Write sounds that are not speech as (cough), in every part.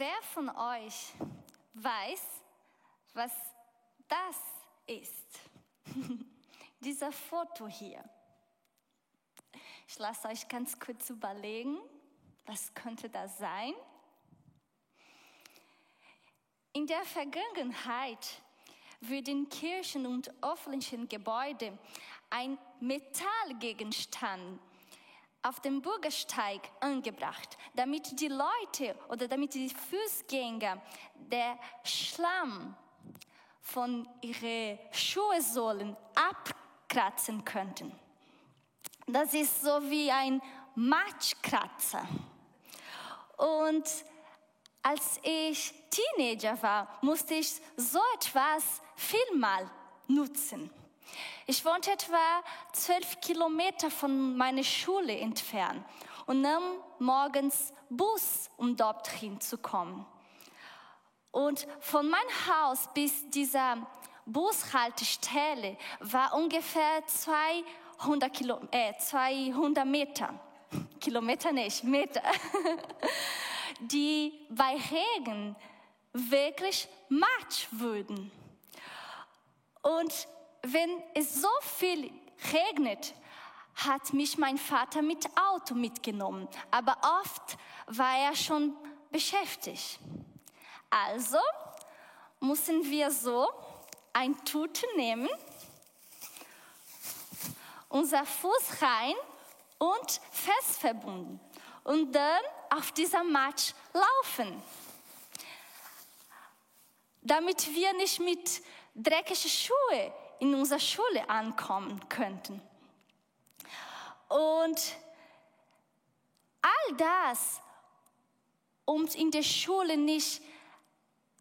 Wer von euch weiß, was das ist? (laughs) Dieser Foto hier. Ich lasse euch ganz kurz überlegen, was könnte das sein? In der Vergangenheit würden Kirchen und öffentlichen Gebäude ein Metallgegenstand auf dem Bürgersteig angebracht, damit die Leute oder damit die Fußgänger der Schlamm von ihren Schuhsohlen abkratzen könnten. Das ist so wie ein Matschkratzer. Und als ich Teenager war, musste ich so etwas vielmal nutzen. Ich wohnte etwa zwölf Kilometer von meiner Schule entfernt und nahm morgens Bus, um dort hinzukommen. Und von meinem Haus bis dieser Bushaltestelle war ungefähr 200, Kilo, äh, 200 Meter. (laughs) Kilometer nicht, Meter. (laughs) Die bei Regen wirklich matsch würden. Und wenn es so viel regnet, hat mich mein Vater mit Auto mitgenommen, aber oft war er schon beschäftigt. Also mussten wir so ein Tute nehmen, unser Fuß rein und fest verbunden und dann auf dieser Matsch laufen, damit wir nicht mit dreckigen Schuhen in unserer Schule ankommen könnten. Und all das, um in der Schule nicht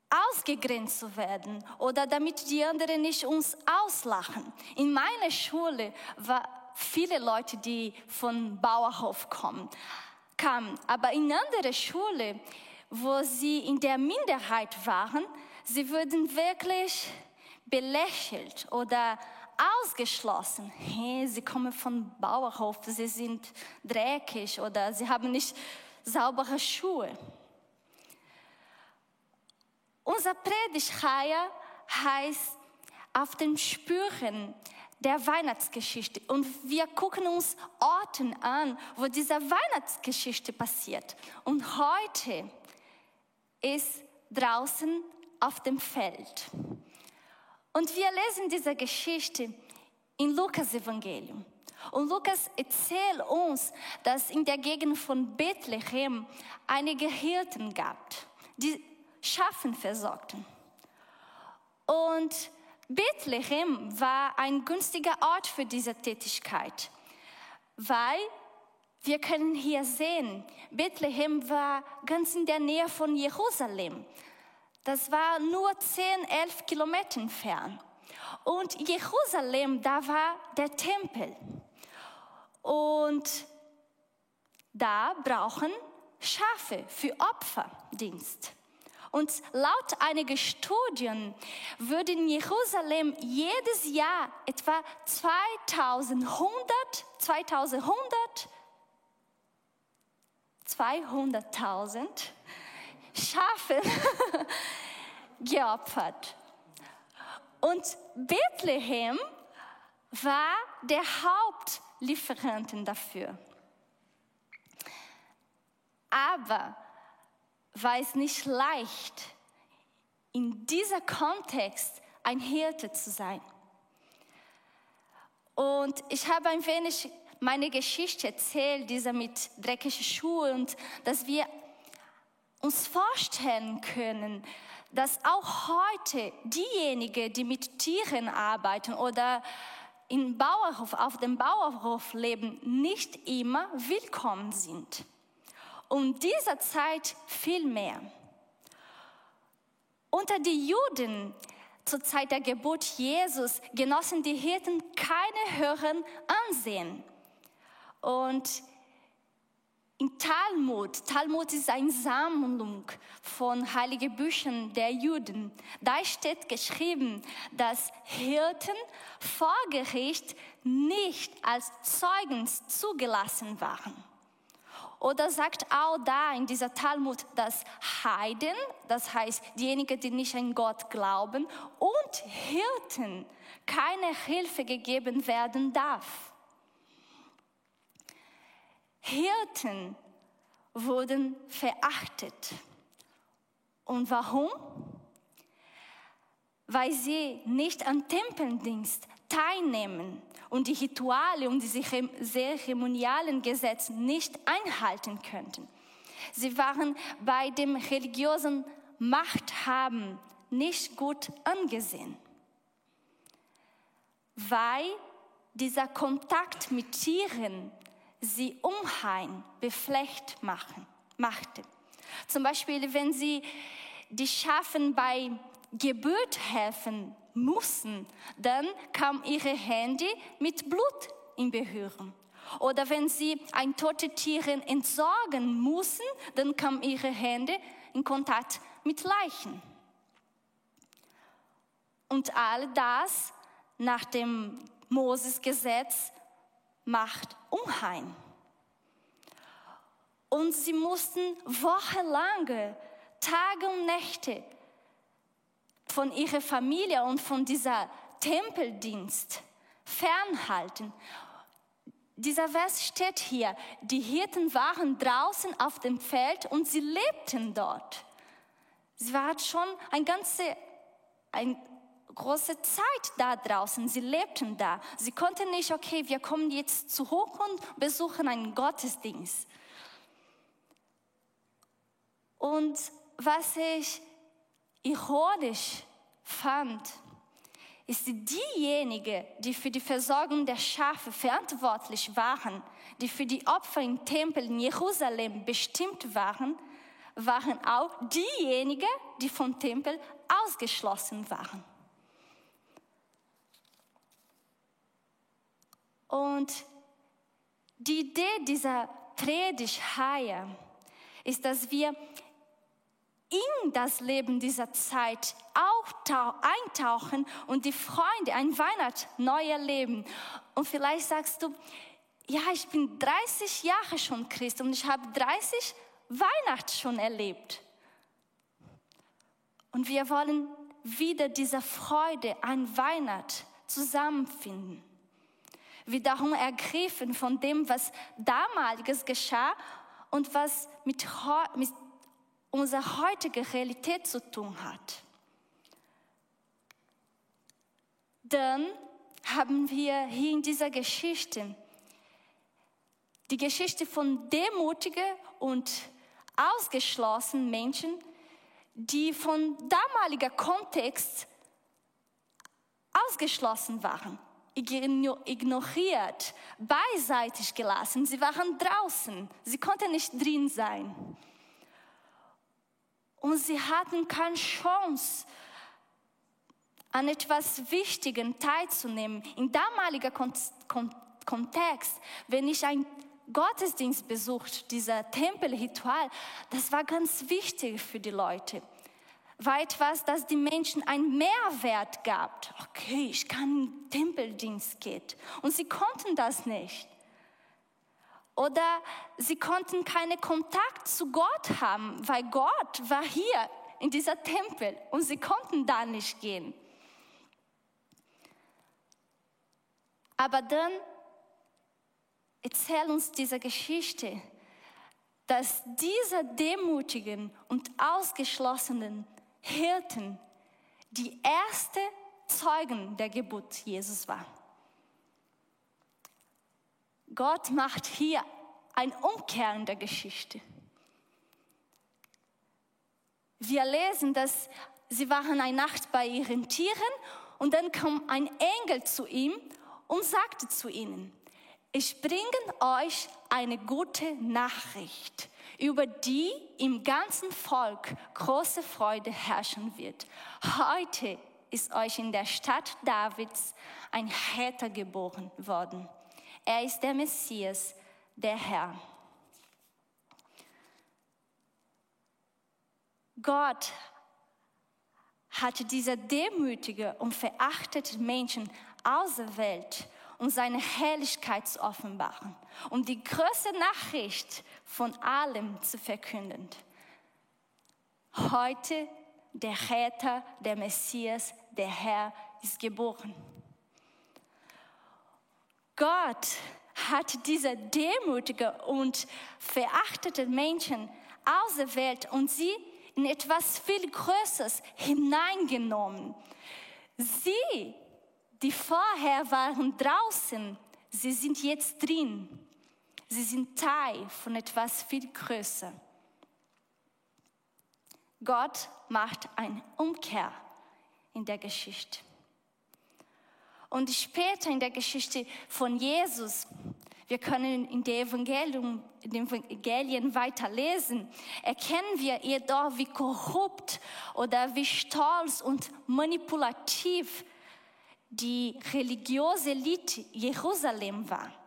ausgegrenzt zu werden oder damit die anderen nicht uns auslachen. In meiner Schule waren viele Leute, die von Bauerhof kommen, kamen, aber in anderen Schule, wo sie in der Minderheit waren, sie wurden wirklich belächelt oder ausgeschlossen. Hey, sie kommen von Bauerhof, sie sind dreckig oder sie haben nicht saubere Schuhe. Unser Predigtreihe heißt auf den Spuren der Weihnachtsgeschichte und wir gucken uns Orten an, wo diese Weihnachtsgeschichte passiert. Und heute ist draußen auf dem Feld. Und wir lesen diese Geschichte in Lukas Evangelium. Und Lukas erzählt uns, dass in der Gegend von Bethlehem einige Hirten gab, die Schafen versorgten. Und Bethlehem war ein günstiger Ort für diese Tätigkeit, weil wir können hier sehen, Bethlehem war ganz in der Nähe von Jerusalem. Das war nur 10, 11 Kilometer entfernt. Und Jerusalem, da war der Tempel. Und da brauchen Schafe für Opferdienst. Und laut einiger Studien würde in Jerusalem jedes Jahr etwa 2100, 2100, 200.000 Schafe (laughs) geopfert. Und Bethlehem war der Hauptlieferanten dafür. Aber war es nicht leicht, in dieser Kontext ein Hirte zu sein. Und ich habe ein wenig meine Geschichte erzählt, dieser mit dreckigen Schuhen und dass wir uns vorstellen können, dass auch heute diejenigen, die mit Tieren arbeiten oder im Bauerhof, auf dem Bauerhof leben, nicht immer willkommen sind. Und dieser Zeit viel mehr. Unter die Juden zur Zeit der Geburt Jesus genossen die Hirten keine höheren Ansehen. Und in Talmud, Talmud ist eine Sammlung von heiligen Büchern der Juden. Da steht geschrieben, dass Hirten vor Gericht nicht als Zeugen zugelassen waren. Oder sagt auch da in dieser Talmud, dass Heiden, das heißt diejenigen, die nicht an Gott glauben, und Hirten keine Hilfe gegeben werden darf. Hirten wurden verachtet. Und warum? Weil sie nicht am Tempeldienst teilnehmen und die Rituale und die zeremonialen Gesetze nicht einhalten könnten. Sie waren bei dem religiösen Machthaben nicht gut angesehen, weil dieser Kontakt mit Tieren sie unheim, beflecht machen, machte. Zum Beispiel, wenn sie die Schafen bei Geburt helfen mussten, dann kam ihre Hände mit Blut in Berührung. Oder wenn sie ein totes Tier entsorgen mussten, dann kamen ihre Hände in Kontakt mit Leichen. Und all das nach dem Moses-Gesetz macht Unheim. Und sie mussten wochenlange, Tage und Nächte von ihrer Familie und von dieser Tempeldienst fernhalten. Dieser Vers steht hier, die Hirten waren draußen auf dem Feld und sie lebten dort. Sie waren schon eine ganze, eine große Zeit da draußen. Sie lebten da. Sie konnten nicht, okay, wir kommen jetzt zurück und besuchen einen Gottesdienst. Und was ich ironisch fand, ist diejenige, die für die Versorgung der Schafe verantwortlich waren, die für die Opfer im Tempel in Jerusalem bestimmt waren, waren auch diejenigen, die vom Tempel ausgeschlossen waren. Und die Idee dieser Predigtreihe ist, dass wir in das Leben dieser Zeit auch eintauchen und die Freunde ein Weihnacht neu erleben. Und vielleicht sagst du, ja, ich bin 30 Jahre schon Christ und ich habe 30 Weihnachten schon erlebt. Und wir wollen wieder diese Freude an Weihnacht zusammenfinden. Wiederum ergriffen von dem, was damaliges geschah und was mit, mit unsere heutige Realität zu tun hat. Dann haben wir hier in dieser Geschichte die Geschichte von demutigen und ausgeschlossenen Menschen, die von damaliger Kontext ausgeschlossen waren, ignoriert, beiseitig gelassen. Sie waren draußen, sie konnten nicht drin sein und sie hatten keine Chance, an etwas Wichtigem teilzunehmen. In damaliger Kontext, wenn ich ein Gottesdienst besucht, dieser Tempelritual, das war ganz wichtig für die Leute. War etwas, das die Menschen einen Mehrwert gab. Okay, ich kann in Tempeldienst gehen. Und sie konnten das nicht. Oder sie konnten keinen Kontakt zu Gott haben, weil Gott war hier in dieser Tempel und sie konnten da nicht gehen. Aber dann erzählt uns diese Geschichte, dass diese demutigen und ausgeschlossenen Hirten die erste Zeugen der Geburt Jesus waren. Gott macht hier ein Umkehren der Geschichte. Wir lesen, dass sie waren eine Nacht bei ihren Tieren und dann kam ein Engel zu ihm und sagte zu ihnen, ich bringe euch eine gute Nachricht, über die im ganzen Volk große Freude herrschen wird. Heute ist euch in der Stadt Davids ein Häter geboren worden. Er ist der Messias, der Herr. Gott hat diese demütige und verachtete Menschen auserwählt und seine Herrlichkeit zu offenbaren, um die größte Nachricht von allem zu verkünden. Heute der Retter, der Messias, der Herr ist geboren. Gott hat diese demütige und verachtete Menschen auserwählt und sie in etwas viel Größeres hineingenommen. Sie, die vorher waren draußen, sie sind jetzt drin. Sie sind Teil von etwas viel Größer. Gott macht eine Umkehr in der Geschichte. Und später in der Geschichte von Jesus, wir können in den Evangelium, in den Evangelien weiterlesen, erkennen wir jedoch, wie korrupt oder wie stolz und manipulativ die religiöse Elite Jerusalem war.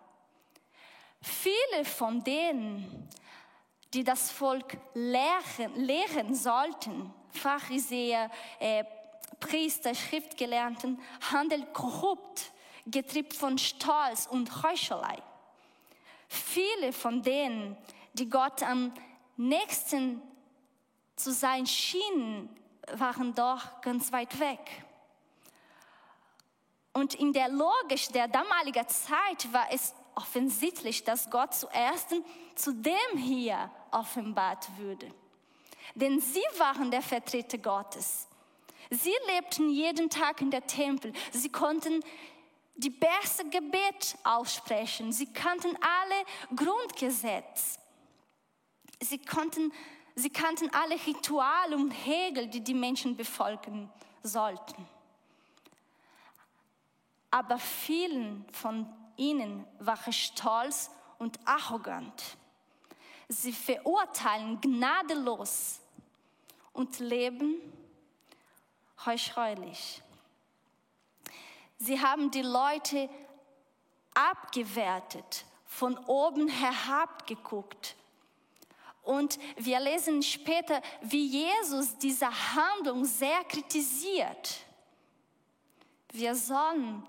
Viele von denen, die das Volk lehren, lehren sollten, Pharisäer, äh, Priester, Schriftgelernten, handeln korrupt, getrieben von Stolz und Heuchelei. Viele von denen, die Gott am nächsten zu sein schienen, waren doch ganz weit weg. Und in der Logik der damaligen Zeit war es offensichtlich, dass Gott zuerst zu dem hier offenbart würde. Denn sie waren der Vertreter Gottes. Sie lebten jeden Tag in der Tempel. Sie konnten die beste Gebet aussprechen. Sie kannten alle Grundgesetze. Sie, konnten, sie kannten alle Rituale und Regeln, die die Menschen befolgen sollten. Aber vielen von ihnen waren stolz und arrogant. Sie verurteilen gnadenlos und leben heuchreulich. Sie haben die Leute abgewertet, von oben herab geguckt. Und wir lesen später, wie Jesus diese Handlung sehr kritisiert. Wir sollen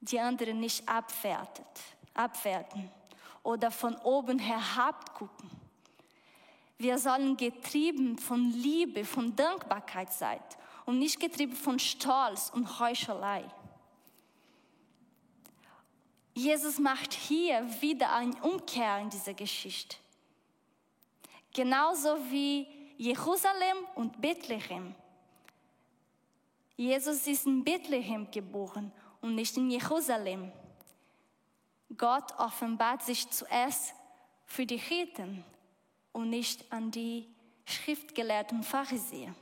die anderen nicht abwertet, abwerten oder von oben herab gucken. Wir sollen getrieben von Liebe, von Dankbarkeit sein und nicht getrieben von Stolz und Heuchelei. Jesus macht hier wieder eine Umkehr in dieser Geschichte. Genauso wie Jerusalem und Bethlehem. Jesus ist in Bethlehem geboren und nicht in Jerusalem. Gott offenbart sich zuerst für die Hirten und nicht an die schriftgelehrten Pharisäer.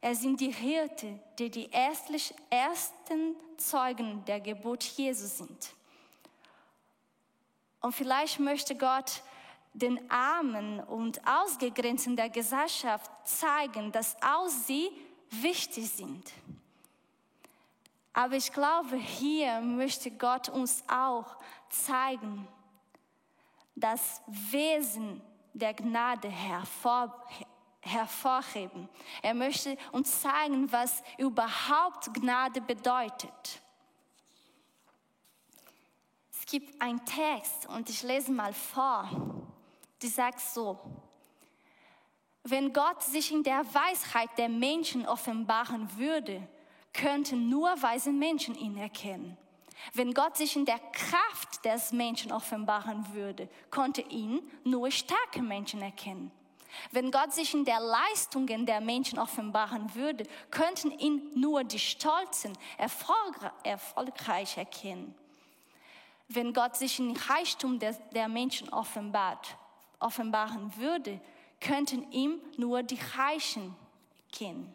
Er sind die Hirte, die die ersten Zeugen der Geburt Jesu sind. Und vielleicht möchte Gott den Armen und Ausgegrenzten der Gesellschaft zeigen, dass auch sie wichtig sind. Aber ich glaube, hier möchte Gott uns auch zeigen, das Wesen der Gnade hervorheben hervorheben. Er möchte uns zeigen, was überhaupt Gnade bedeutet. Es gibt einen Text und ich lese mal vor. Die sagt so, wenn Gott sich in der Weisheit der Menschen offenbaren würde, könnten nur weise Menschen ihn erkennen. Wenn Gott sich in der Kraft des Menschen offenbaren würde, konnte ihn nur starke Menschen erkennen. Wenn Gott sich in der Leistungen der Menschen offenbaren würde, könnten ihn nur die Stolzen erfolgreich erkennen. Wenn Gott sich in Reichtum der, der Menschen offenbart, offenbaren würde, könnten ihm nur die Reichen kennen.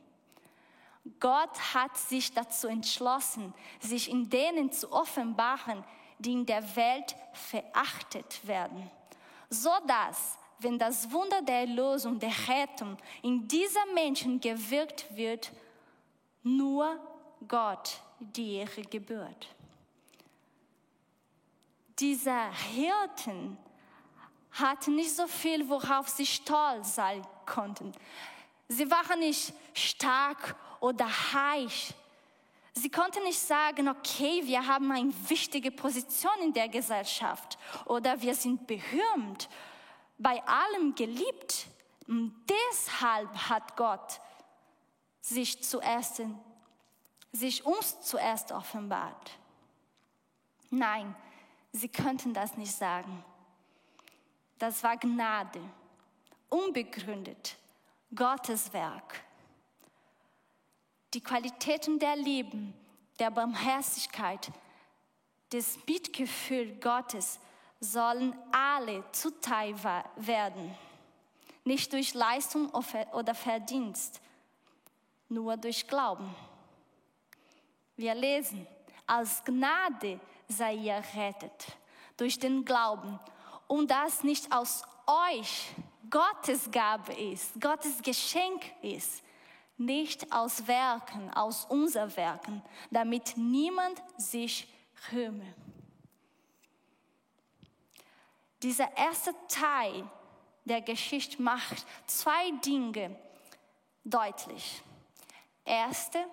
Gott hat sich dazu entschlossen, sich in denen zu offenbaren, die in der Welt verachtet werden, so dass wenn das Wunder der Erlösung, der Rettung in dieser Menschen gewirkt wird, nur Gott die Ehre gebührt. Dieser Hirten hatten nicht so viel, worauf sie stolz sein konnten. Sie waren nicht stark oder reich. Sie konnten nicht sagen, okay, wir haben eine wichtige Position in der Gesellschaft oder wir sind berühmt, bei allem geliebt. Und deshalb hat Gott sich zuerst, sich uns zuerst offenbart. Nein, sie könnten das nicht sagen. Das war Gnade, unbegründet, Gottes Werk. Die Qualitäten der Liebe, der Barmherzigkeit, des Mitgefühl Gottes sollen alle zuteil werden. Nicht durch Leistung oder Verdienst, nur durch Glauben. Wir lesen, als Gnade sei ihr rettet, durch den Glauben und das nicht aus euch Gottes Gabe ist, Gottes Geschenk ist, nicht aus Werken, aus unseren Werken, damit niemand sich rühme. Dieser erste Teil der Geschichte macht zwei Dinge deutlich. Erste,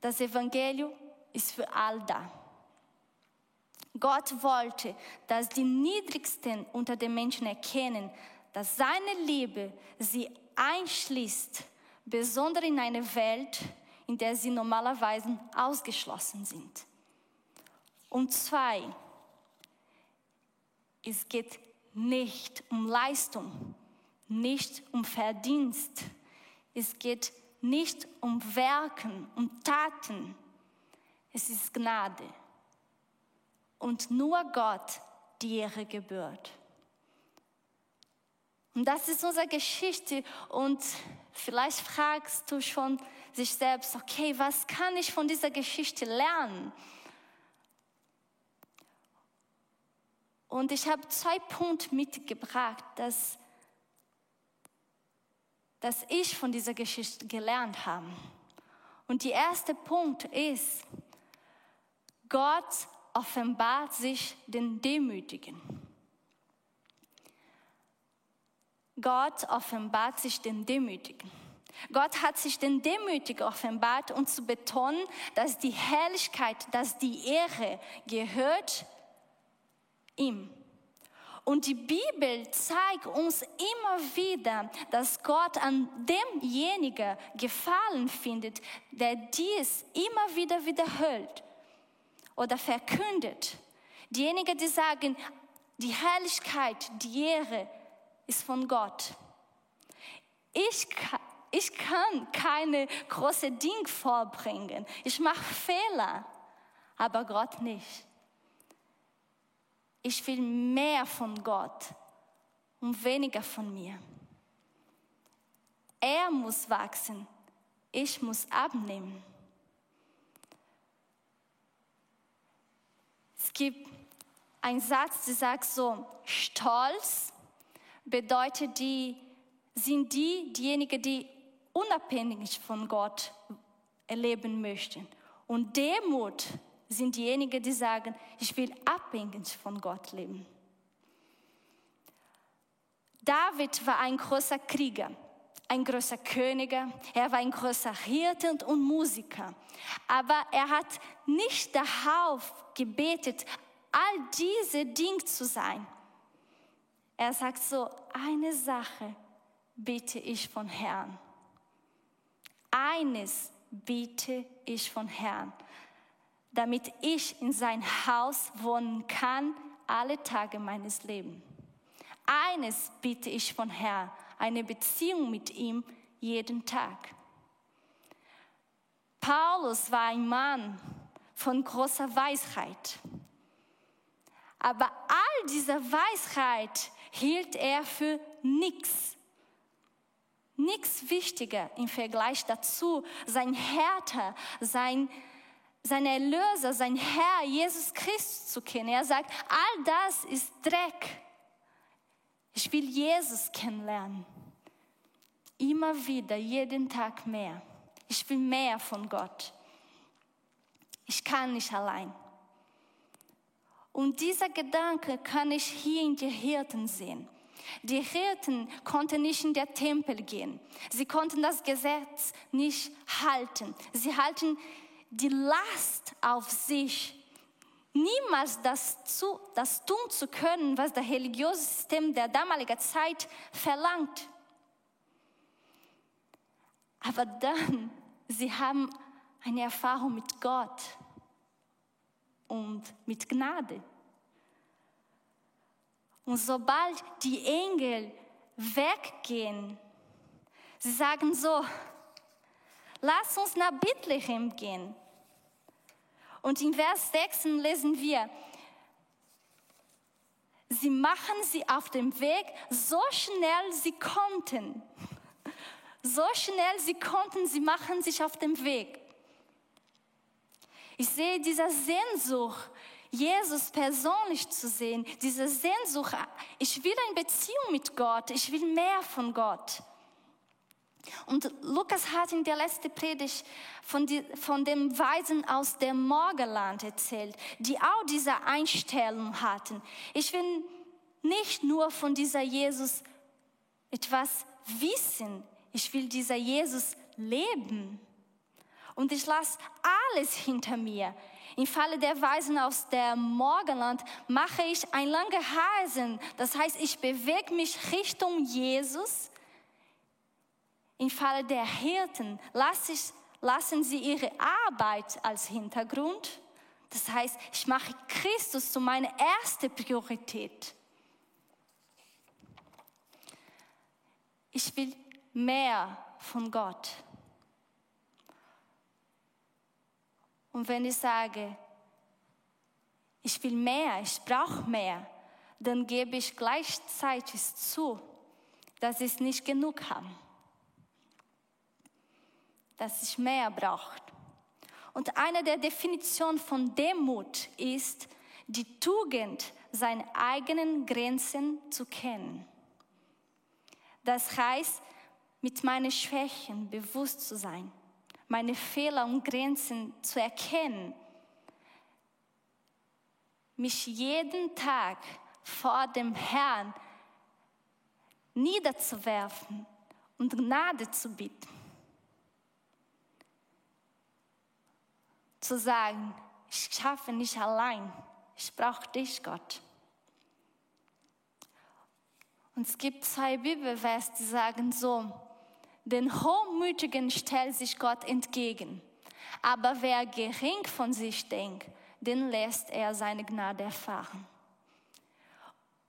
das Evangelium ist für all da. Gott wollte, dass die Niedrigsten unter den Menschen erkennen, dass seine Liebe sie einschließt, besonders in eine Welt, in der sie normalerweise ausgeschlossen sind. Und zwei, es geht nicht um Leistung, nicht um Verdienst, es geht nicht um Werken, um Taten, es ist Gnade und nur Gott die Ehre gebührt. Und das ist unsere Geschichte und vielleicht fragst du schon sich selbst, okay, was kann ich von dieser Geschichte lernen? Und ich habe zwei Punkte mitgebracht, dass, dass ich von dieser Geschichte gelernt habe. Und der erste Punkt ist, Gott offenbart sich den Demütigen. Gott offenbart sich den Demütigen. Gott hat sich den Demütigen offenbart, um zu betonen, dass die Herrlichkeit, dass die Ehre gehört ihm. Und die Bibel zeigt uns immer wieder, dass Gott an demjenigen Gefallen findet, der dies immer wieder wiederholt oder verkündet. Diejenigen, die sagen, die Herrlichkeit, die Ehre ist von Gott. Ich kann, ich kann keine große Dinge vorbringen. Ich mache Fehler, aber Gott nicht. Ich will mehr von Gott und weniger von mir. Er muss wachsen, ich muss abnehmen. Es gibt einen Satz, der sagt so, Stolz bedeutet die, sind die, diejenigen, die unabhängig von Gott erleben möchten. Und Demut sind diejenigen, die sagen, ich will abhängig von Gott leben. David war ein großer Krieger, ein großer König, er war ein großer Hirte und Musiker. Aber er hat nicht darauf gebetet, all diese Dinge zu sein. Er sagt so, eine Sache bitte ich von Herrn. Eines bitte ich von Herrn, damit ich in sein Haus wohnen kann alle Tage meines Lebens. Eines bitte ich von Herrn, eine Beziehung mit ihm jeden Tag. Paulus war ein Mann, von großer Weisheit. Aber all diese Weisheit hielt er für nichts. Nichts wichtiger im Vergleich dazu, sein Härter, sein, sein Erlöser, sein Herr, Jesus Christus zu kennen. Er sagt, all das ist Dreck. Ich will Jesus kennenlernen. Immer wieder, jeden Tag mehr. Ich will mehr von Gott. Ich kann nicht allein. Und dieser Gedanke kann ich hier in den Hirten sehen. Die Hirten konnten nicht in den Tempel gehen. Sie konnten das Gesetz nicht halten. Sie halten die Last auf sich, niemals das, zu, das tun zu können, was das religiöse System der damaligen Zeit verlangt. Aber dann, sie haben eine Erfahrung mit Gott und mit Gnade. Und sobald die Engel weggehen, sie sagen so, lass uns nach Bethlehem gehen. Und in Vers 6 lesen wir, sie machen sie auf dem Weg so schnell sie konnten. So schnell sie konnten, sie machen sich auf dem Weg. Ich sehe diese Sehnsucht, Jesus persönlich zu sehen, diese Sehnsucht, ich will eine Beziehung mit Gott, ich will mehr von Gott. Und Lukas hat in der letzten Predigt von, die, von dem Weisen aus dem Morgenland erzählt, die auch diese Einstellung hatten. Ich will nicht nur von dieser Jesus etwas wissen, ich will dieser Jesus leben. Und ich lasse alles hinter mir. Im Falle der Weisen aus dem Morgenland mache ich ein lange Reisen. Das heißt, ich bewege mich Richtung Jesus. Im Falle der Hirten lasse ich, lassen sie ihre Arbeit als Hintergrund. Das heißt, ich mache Christus zu meiner ersten Priorität. Ich will mehr von Gott. Und wenn ich sage, ich will mehr, ich brauche mehr, dann gebe ich gleichzeitig zu, dass ich nicht genug habe. Dass ich mehr brauche. Und eine der Definitionen von Demut ist, die Tugend, seine eigenen Grenzen zu kennen. Das heißt, mit meinen Schwächen bewusst zu sein, meine Fehler und Grenzen zu erkennen, mich jeden Tag vor dem Herrn niederzuwerfen und Gnade zu bitten. Zu sagen, ich schaffe nicht allein, ich brauche dich, Gott. Und es gibt zwei Bibelvers, die sagen so, den Hochmütigen stellt sich Gott entgegen. Aber wer gering von sich denkt, den lässt er seine Gnade erfahren.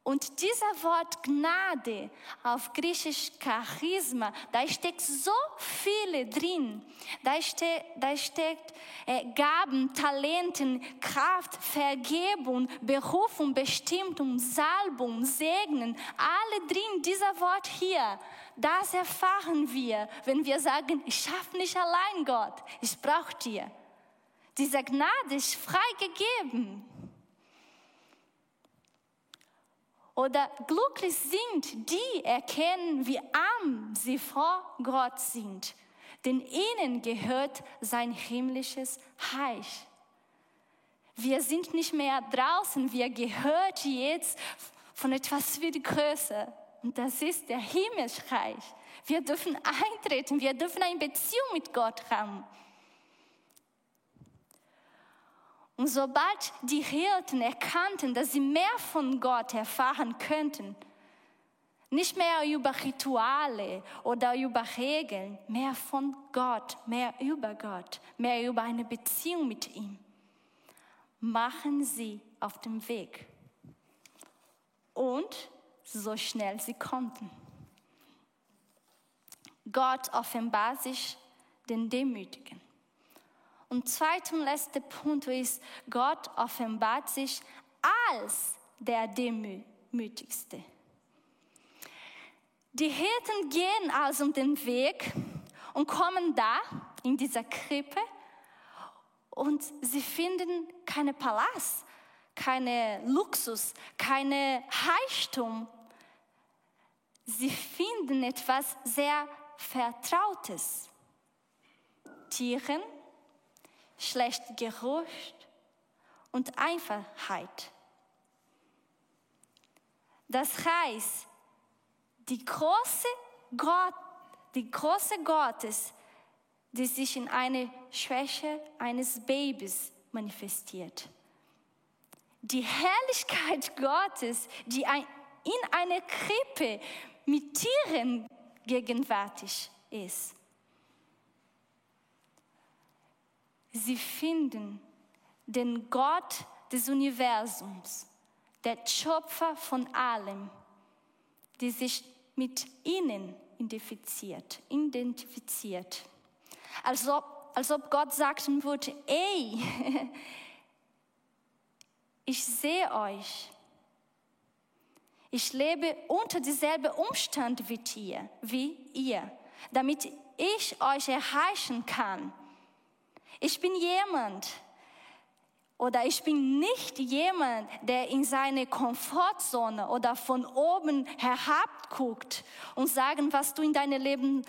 Und dieser Wort Gnade auf Griechisch Charisma, da steckt so viele drin. Da, ste da steckt äh, Gaben, Talenten, Kraft, Vergebung, Berufung, Bestimmung, Salbung, Segnen, alle drin. Dieser Wort hier, das erfahren wir, wenn wir sagen, ich schaffe nicht allein Gott, ich brauche dir. Diese Gnade ist frei gegeben. Oder glücklich sind die erkennen, wie arm sie vor Gott sind, denn ihnen gehört sein himmlisches Reich. Wir sind nicht mehr draußen, wir gehört jetzt von etwas viel größer. Und das ist der Himmelsreich. Wir dürfen eintreten, wir dürfen eine Beziehung mit Gott haben. Und sobald die Hirten erkannten, dass sie mehr von Gott erfahren könnten, nicht mehr über Rituale oder über Regeln, mehr von Gott, mehr über Gott, mehr über eine Beziehung mit ihm, machen sie auf dem Weg. Und so schnell sie konnten. Gott offenbart sich den Demütigen. Und zweiter und letzter Punkt ist, Gott offenbart sich als der Demütigste. Die Hirten gehen also den Weg und kommen da in dieser Krippe und sie finden keinen Palast, keine Luxus, keine Reichtum. Sie finden etwas sehr Vertrautes. Tieren schlecht Geruch und Einfachheit. Das heißt, die große Gott, die große Gottes, die sich in eine Schwäche eines Babys manifestiert. Die Herrlichkeit Gottes, die in einer Krippe mit Tieren gegenwärtig ist. Sie finden den Gott des Universums, der Schöpfer von allem, die sich mit ihnen identifiziert. identifiziert. Als, ob, als ob Gott sagen würde, ey, (laughs) ich sehe euch. Ich lebe unter dieselben Umstand wie ihr, wie ihr, damit ich euch erreichen kann. Ich bin jemand, oder ich bin nicht jemand, der in seine Komfortzone oder von oben herab guckt und sagen, was du in deinem Leben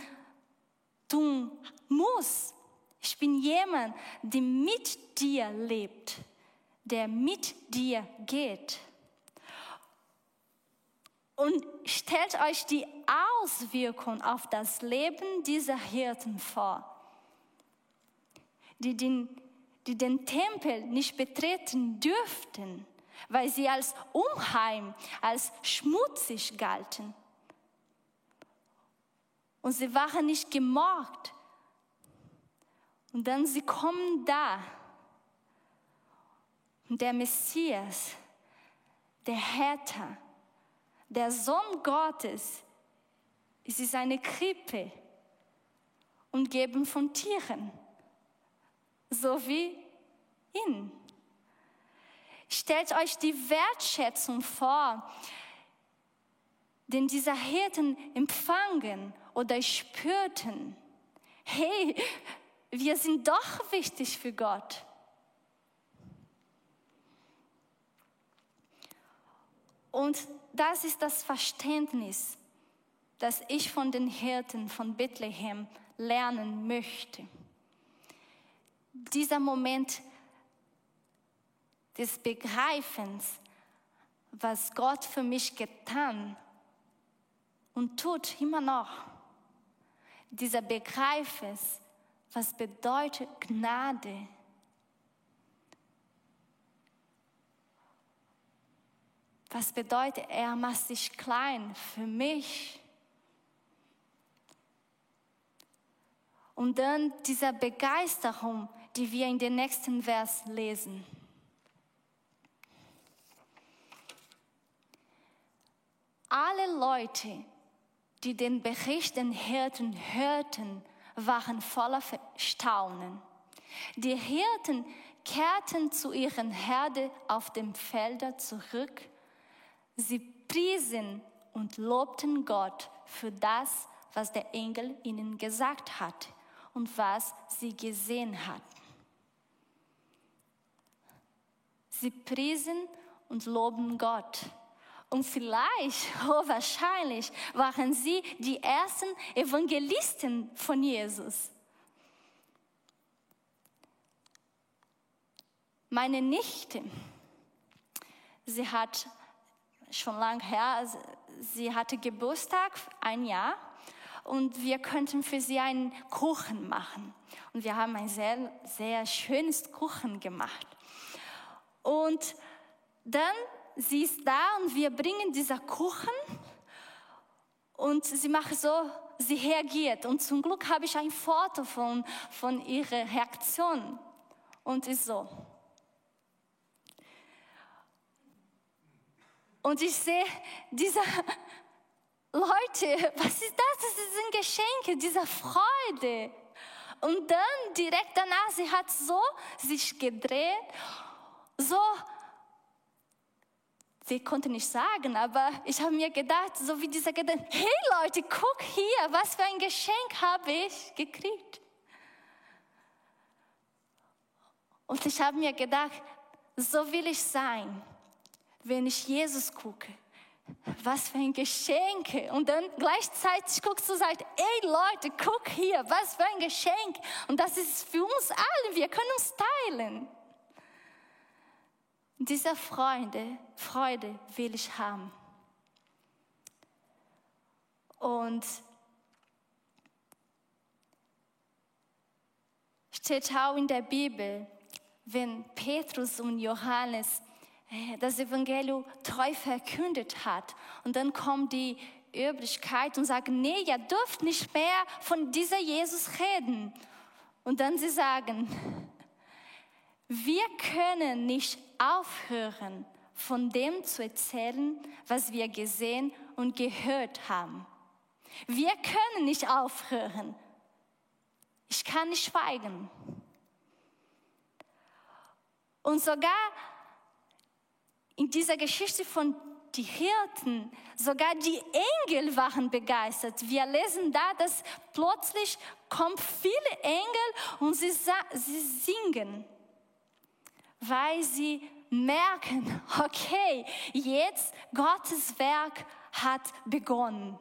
tun musst. Ich bin jemand, der mit dir lebt, der mit dir geht. Und stellt euch die Auswirkung auf das Leben dieser Hirten vor, die den die den Tempel nicht betreten dürften, weil sie als unheim, als schmutzig galten. Und sie waren nicht gemorgt. Und dann sie kommen da. Und der Messias, der Härter, der Sohn Gottes, es ist eine Krippe umgeben von Tieren so wie ihn. Stellt euch die Wertschätzung vor, den dieser Hirten empfangen oder spürten. Hey, wir sind doch wichtig für Gott. Und das ist das Verständnis, das ich von den Hirten von Bethlehem lernen möchte dieser Moment des Begreifens, was Gott für mich getan und tut immer noch. Dieser Begreifes, was bedeutet Gnade. Was bedeutet, er macht sich klein für mich. Und dann dieser Begeisterung, die wir in den nächsten Vers lesen. Alle Leute, die den Bericht den Hirten hörten, waren voller Staunen. Die Hirten kehrten zu ihren Herde auf dem Felder zurück. Sie priesen und lobten Gott für das, was der Engel ihnen gesagt hat und was sie gesehen hatten. Sie priesen und loben Gott. Und vielleicht, (laughs) oh wahrscheinlich, waren sie die ersten Evangelisten von Jesus. Meine Nichte, sie hat schon lange her, sie hatte Geburtstag, ein Jahr, und wir könnten für sie einen Kuchen machen. Und wir haben ein sehr, sehr schönes Kuchen gemacht. Und dann, sie ist da und wir bringen dieser Kuchen und sie macht so, sie reagiert. Und zum Glück habe ich ein Foto von, von ihrer Reaktion. Und ist so. Und ich sehe diese (laughs) Leute, was ist das? Das sind Geschenke, diese Freude. Und dann direkt danach, sie hat so sich gedreht so, sie konnte nicht sagen, aber ich habe mir gedacht, so wie dieser Gedanke, hey Leute, guck hier, was für ein Geschenk habe ich gekriegt. Und ich habe mir gedacht, so will ich sein, wenn ich Jesus gucke. Was für ein Geschenk. Und dann gleichzeitig guckst du und sagst, ey Leute, guck hier, was für ein Geschenk. Und das ist für uns alle, wir können uns teilen. Diese Freude, Freude will ich haben. Und steht auch in der Bibel, wenn Petrus und Johannes äh, das Evangelium treu verkündet hat und dann kommt die Üblichkeit und sagt, nee, ihr dürft nicht mehr von dieser Jesus reden. Und dann sie sagen, wir können nicht aufhören, von dem zu erzählen, was wir gesehen und gehört haben. Wir können nicht aufhören. Ich kann nicht schweigen. Und sogar in dieser Geschichte von die Hirten, sogar die Engel waren begeistert. Wir lesen da, dass plötzlich kommen viele Engel und sie, sie singen, weil sie merken, (laughs) okay, jetzt Gottes Werk hat begonnen.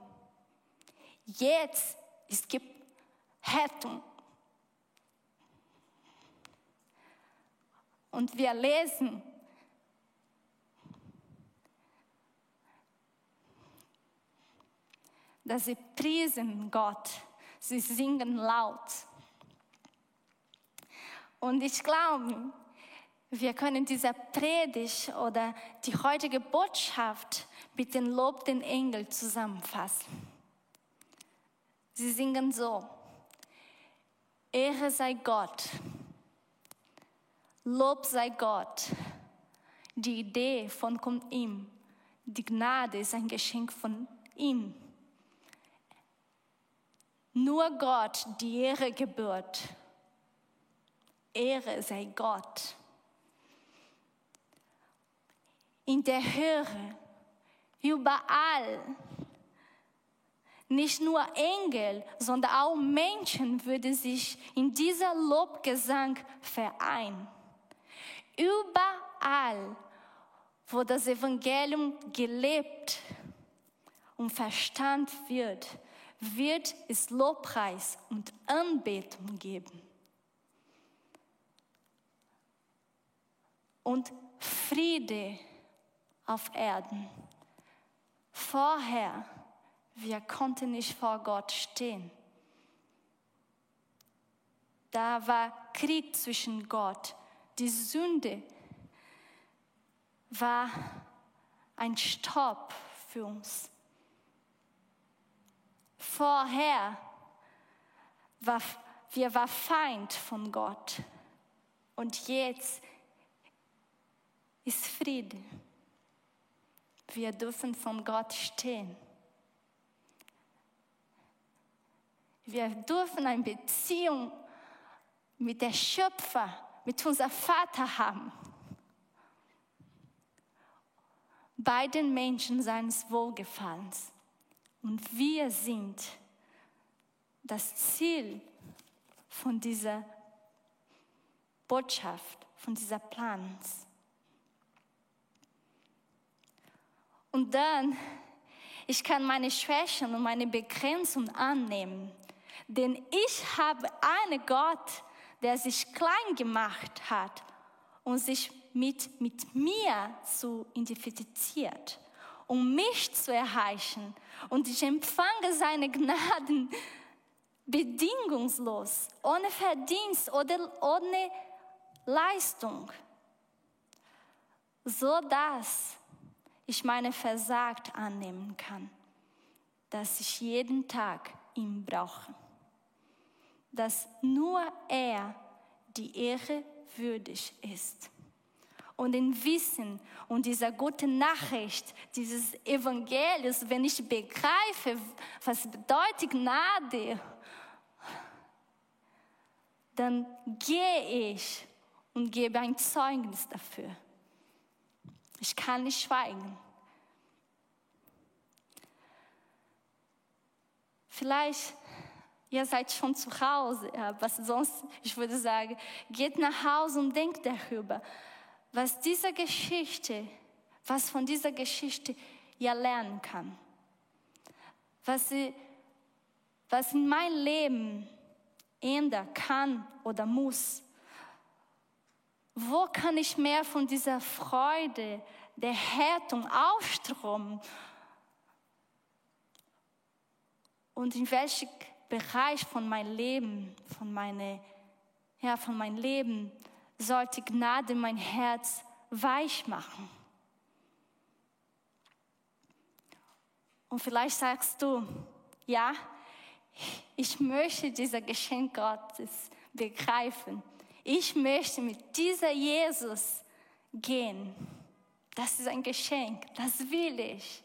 Jetzt es gibt Rettung. Und wir lesen, dass sie priesen Gott, sie singen laut. Und ich glaube, wir können diese Predigt oder die heutige Botschaft mit dem Lob den Engel zusammenfassen. Sie singen so, Ehre sei Gott, Lob sei Gott, die Idee von kommt ihm, die Gnade ist ein Geschenk von ihm. Nur Gott die Ehre gebührt. Ehre sei Gott. In der Höhe, überall, nicht nur Engel, sondern auch Menschen würden sich in dieser Lobgesang vereinen. Überall, wo das Evangelium gelebt und verstanden wird, wird es Lobpreis und Anbetung geben. Und Friede auf Erden. Vorher, wir konnten nicht vor Gott stehen. Da war Krieg zwischen Gott. Die Sünde war ein Stopp für uns. Vorher war, wir war Feind von Gott. Und jetzt ist Friede. Wir dürfen von Gott stehen. Wir dürfen eine Beziehung mit der Schöpfer, mit unserem Vater haben. Bei den Menschen seines Wohlgefallens. Und wir sind das Ziel von dieser Botschaft, von dieser Plans. Und dann, ich kann meine Schwächen und meine Begrenzung annehmen, denn ich habe einen Gott, der sich klein gemacht hat und sich mit, mit mir zu identifiziert um mich zu erreichen. Und ich empfange seine Gnaden (laughs) bedingungslos, ohne Verdienst oder ohne Leistung, so dass ich meine Versagt annehmen kann, dass ich jeden Tag ihn brauche, dass nur er die Ehre würdig ist und im Wissen und dieser guten Nachricht, dieses Evangeliums, wenn ich begreife, was bedeutet Gnade, dann gehe ich und gebe ein Zeugnis dafür. Ich kann nicht schweigen. Vielleicht ihr seid schon zu Hause, aber sonst, ich würde sagen, geht nach Hause und denkt darüber was diese Geschichte, was von dieser Geschichte ihr lernen kann. Was, sie, was in mein Leben ändern kann oder muss. Wo kann ich mehr von dieser Freude, der Härtung ausströmen? und in welchem Bereich von meinem Leben, von, meine, ja, von meinem Leben sollte Gnade mein Herz weich machen. Und vielleicht sagst du, ja, ich möchte dieser Geschenk Gottes begreifen. Ich möchte mit dieser Jesus gehen. Das ist ein Geschenk, das will ich.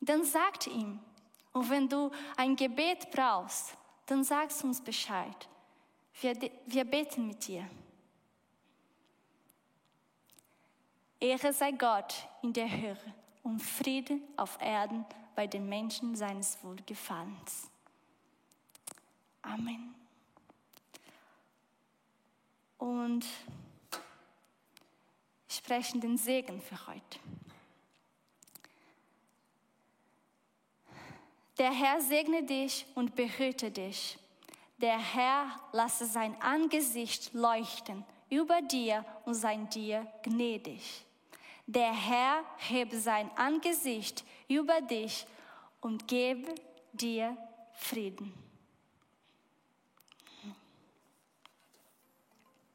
Dann sagt ihm, und wenn du ein Gebet brauchst, dann sagst uns Bescheid. Wir, wir beten mit dir. Ehre sei Gott in der Höhe und Friede auf Erden bei den Menschen seines Wohlgefallens. Amen. Und ich spreche den Segen für heute. Der Herr segne dich und behüte dich. Der Herr lasse sein Angesicht leuchten über dir und sein dir gnädig. Der Herr hebe sein Angesicht über dich und gebe dir Frieden.